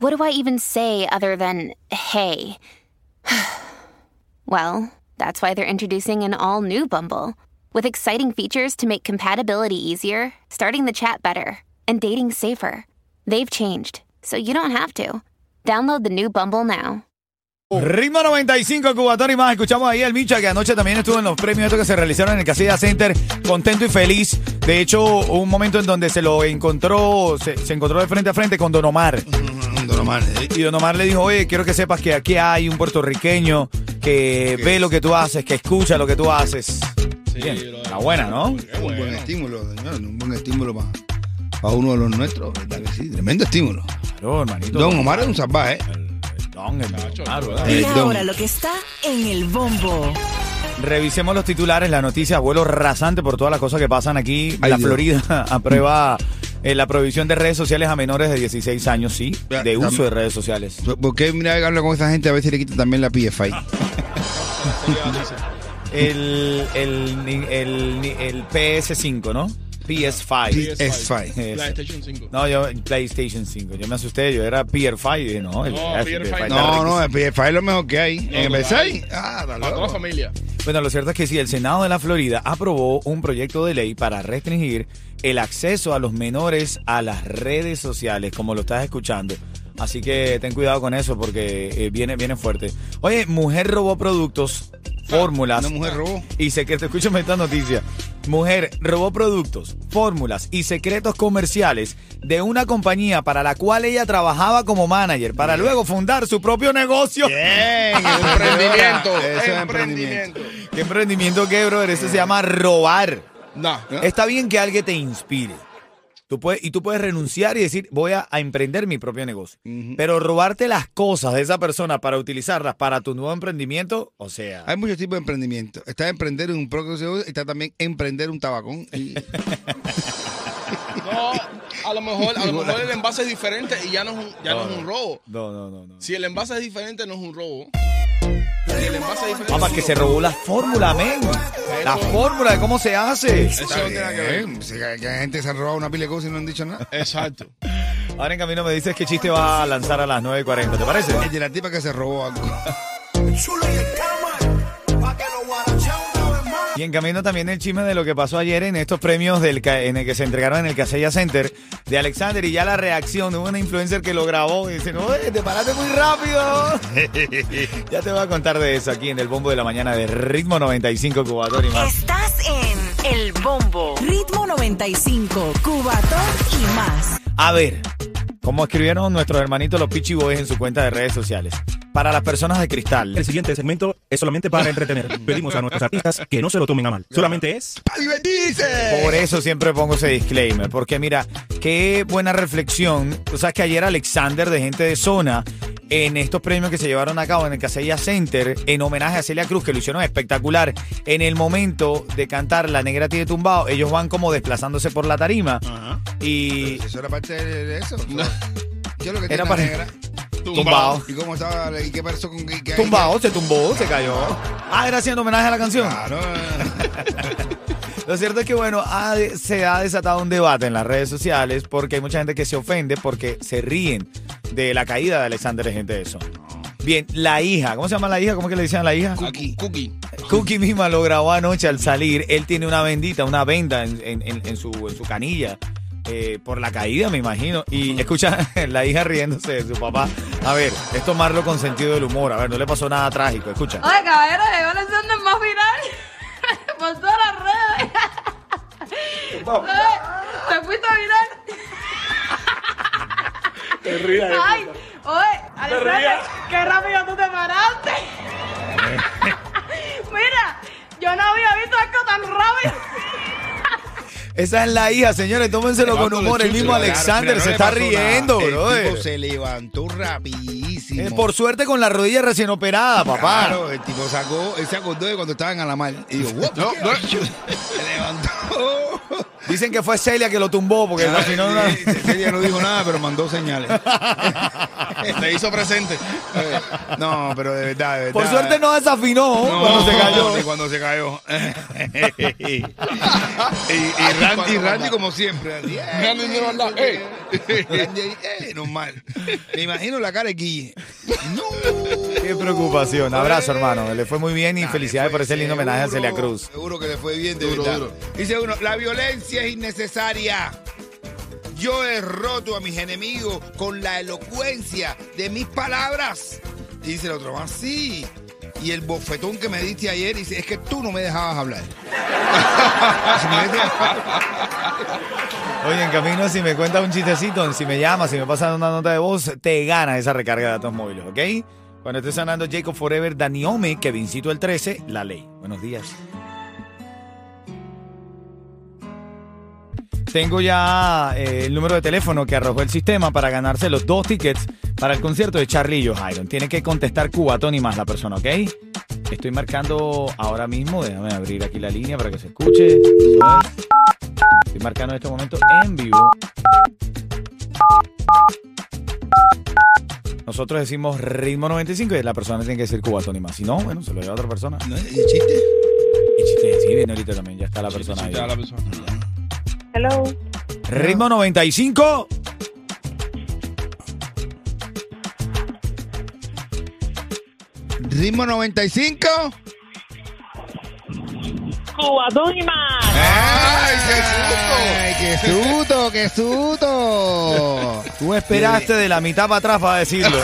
what do I even say other than hey? well, that's why they're introducing an all new Bumble with exciting features to make compatibility easier, starting the chat better, and dating safer. They've changed, so you don't have to. Download the new Bumble now. Ritmo 95, Cubatón y más. Escuchamos ahí al Micha que anoche también estuvo en los premios estos que se realizaron en el Casilla Center, contento y feliz. De hecho, un momento en donde se lo encontró, se, se encontró de frente a frente con Don Omar. Don Omar, eh, Y Don Omar le dijo, oye, quiero que sepas que aquí hay un puertorriqueño que ve lo que tú haces, que escucha lo que tú haces. Bien, la buena, ¿no? Un buen estímulo, señor, un buen estímulo para uno de los nuestros, ¿verdad que sí? Tremendo estímulo. Claro, hermanito. Don Omar es un salvaje, ¿eh? El don, el Omar, ¿verdad? Eh, Y don. ahora lo que está en el bombo. Revisemos los titulares, la noticia, vuelo rasante por todas las cosas que pasan aquí. Ay, la Dios. Florida aprueba eh, la prohibición de redes sociales a menores de 16 años, sí, de uso de redes sociales. ¿Por qué mira habla con esa gente a ver si le quitan también la PFI? El, el, el, el PS5, ¿no? PS5. PS5. Ese. PlayStation 5. No, yo PlayStation 5. Yo me asusté, yo era PS5 y dije, no, el, No, el PS5 está No, no, el PFI es lo mejor que hay. ¿En el lo Versailles? hay. Ah, está Para toda la familia. Bueno, lo cierto es que sí, el Senado de la Florida aprobó un proyecto de ley para restringir el acceso a los menores a las redes sociales, como lo estás escuchando. Así que ten cuidado con eso porque eh, viene, viene fuerte. Oye, mujer robó productos, fórmulas. Una mujer robó. Y secretos, escúchame esta noticia. Mujer robó productos, fórmulas y secretos comerciales de una compañía para la cual ella trabajaba como manager para luego fundar su propio negocio. Bien, Emprendimiento. Eso es emprendimiento. ¿Qué emprendimiento qué, brother? Eso se llama robar. No. Está bien que alguien te inspire. Tú puedes, y tú puedes renunciar y decir, voy a, a emprender mi propio negocio. Pero robarte las cosas de esa persona para utilizarlas para tu nuevo emprendimiento, o sea... Hay muchos tipos de emprendimiento. Está emprender un propio negocio y está también emprender un tabacón. Y- No, a lo mejor, a lo mejor el envase es diferente y ya no es un, ya no es un robo. No, no, no, no. Si el envase es diferente, no es un robo. Si el envase es diferente. Papá, que se robó la fórmula, men. La fórmula de cómo se hace. Eso no tiene nada que ver. Si hay- que hay gente que se ha robado una pila de cosas y no han dicho nada. Exacto. Ahora en camino me dices qué chiste va a lanzar a las 9.40, ¿te parece? El de la tipa que se robó algo. Y en camino también el chisme de lo que pasó ayer en estos premios del en el que se entregaron en el Casella Center de Alexander y ya la reacción de una influencer que lo grabó y dice, no, eh, te paraste muy rápido. ya te voy a contar de eso aquí en el bombo de la mañana de Ritmo 95 Cubatón y más. Estás en el bombo. Ritmo 95, Cubatón y más. A ver, como escribieron nuestros hermanitos los Pichi Boys en su cuenta de redes sociales. Para las personas de cristal, El siguiente segmento es solamente para entretener. Pedimos a nuestros artistas que no se lo tomen a mal. Solamente es ¡Para divertirse! Por eso siempre pongo ese disclaimer, porque mira, qué buena reflexión. Tú sabes que ayer Alexander de Gente de Zona, en estos premios que se llevaron a cabo en el Casella Center, en homenaje a Celia Cruz, que lo hicieron espectacular, en el momento de cantar La Negra tiene tumbado, ellos van como desplazándose por la tarima. Y Eso era parte de eso. ¿Qué es lo que Era para- la negra? Tumbado. ¿Y cómo estaba? ¿Y qué pasó con qué- qué- Tumbado, se tumbó, se cayó. Ah, era haciendo homenaje a la canción. Claro. Lo cierto es que, bueno, ha- se ha desatado un debate en las redes sociales porque hay mucha gente que se ofende porque se ríen de la caída de Alexander de gente de eso. Bien, la hija, ¿cómo se llama la hija? ¿Cómo es que le dicen a la hija? Cookie. Cookie. Cookie misma lo grabó anoche al salir. Él tiene una bendita, una venda en, en- en- en su, en su canilla. Eh, por la caída, me imagino. Y escucha la hija riéndose de su papá. A ver, es tomarlo con sentido del humor. A ver, no le pasó nada trágico. Escucha. Oye, caballero, llegó Alexander más viral por todas las redes. Te fuiste viral. Te rías. Ay, oye, Alexander, qué rápido tú te paraste. Mira, yo no había visto algo tan rápido. Esa es la hija, señores. Tómenselo con humor. El mismo Alexander no se está riendo, tipo se levantó Eh, Por suerte con la rodilla recién operada, papá. Claro, el tipo sacó, él se acordó de cuando estaban a la mar. Y digo, "What? No, no. Se levantó. Dicen que fue Celia que lo tumbó porque al final no- Sí, no dijo nada, pero mandó señales. Te hizo presente. No, pero de verdad, de verdad. Por suerte no desafinó No, cuando se cayó. ni cuando se cayó. y, y, Randy, y Randy como siempre. eh, Randy eh. Eh, normal. Me imagino la cara de Guille. No. Qué preocupación. Abrazo, hermano. Le fue muy bien y Nah, felicidades por ese lindo homenaje a Celia Cruz. Seguro que le fue bien, de Duro, verdad. duro. Dice uno, la violencia es innecesaria. Yo he roto a mis enemigos con la elocuencia de mis palabras. Y dice el otro, así. Y el bofetón que me diste ayer, dice, es que tú no me dejabas hablar. Oye, en camino, si me cuentas un chistecito, si me llamas, si me pasas una nota de voz, te gana esa recarga de datos móviles, ¿ok? Cuando esté sonando Jacob Forever, Daniome, Kevincito el 13, La Ley. Buenos días. Tengo ya eh, el número de teléfono que arrojó el sistema para ganarse los dos tickets para el concierto de Charlie y Joe Tiene que contestar Cubatón y más la persona, ¿ok? Estoy marcando ahora mismo, déjame abrir aquí la línea para que se escuche. Es. Estoy marcando en este momento en vivo. Nosotros decimos ritmo 95 y la persona tiene que decir cubatón y más. Si no, bueno, se lo lleva a otra persona. ¿No? ¿Y el chiste? Y chiste, sí, viene ahorita también, ya está la persona ahí. Hello. Ritmo 95. Ritmo 95. Cubatón y más. ¡Ay, qué susto! ¡Ay, qué susto, qué susto! Tú esperaste de la mitad para atrás para decirlo.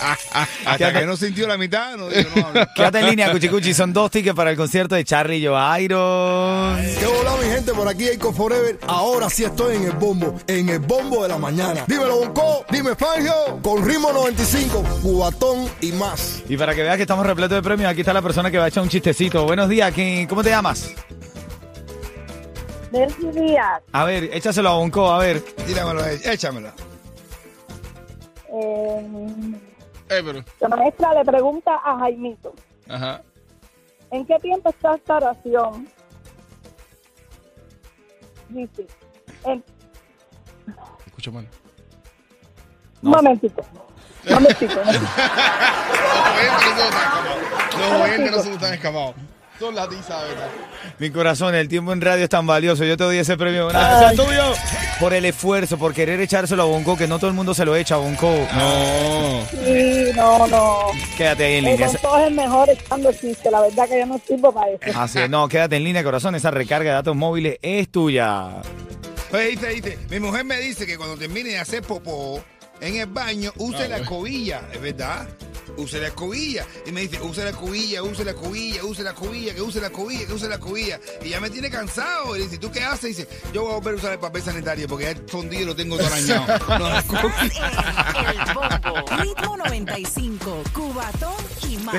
Hasta que no sintió la mitad, no dijo, no habla. Quédate en línea, Cuchicuchi. Son dos tickets para el concierto de Charlie y Joe Iron. ¿Qué hola mi gente? Por aquí Jacob Forever. Ahora sí estoy en el bombo, en el bombo de la mañana. Dímelo Bonco, dime Fangio, con ritmo 95, cubatón y más. Y para que veas que estamos repletos de premios, aquí está la persona que va a echar un chistecito. Buenos días, ¿quién- ¿cómo te llamas? Delcy Díaz. A ver, échaselo a Bonco, a ver. Tíramelo, échamelo. Eh, Eh, la maestra le pregunta a Jaimito, Ajá. ¿en qué tiempo está esta oración? Dice, en, Escucha mal. un momentito, un momentito. un momentito. Los oyentes no se están escapados. Son las. Mi corazón, el tiempo en radio es tan valioso. Yo te doy ese premio. Una vez. ¡Es tuyo! Por el esfuerzo, por querer echárselo a Bonco, que no todo el mundo se lo echa a Bonco. No. Sí, no, no. Quédate ahí en El línea. Bonco es el mejor echando chiste. La verdad que yo no sirvo para eso. Así es. no, quédate en línea, corazón. Esa recarga de datos móviles es tuya. Oye, dice, dice, mi mujer me dice que cuando termine de hacer popó en el baño, use la escobilla, ¿es verdad? Use la escobilla. Y me dice, use la escobilla, use la escobilla, use la escobilla, que use la escobilla, que use la escobilla. Y ya me tiene cansado. Y dice, ¿tú qué haces? Y dice, yo voy a volver a usar el papel sanitario porque ya el fondido lo tengo todo arañado. No, la escobilla. El bombo. Ritmo 95, cubatón y más.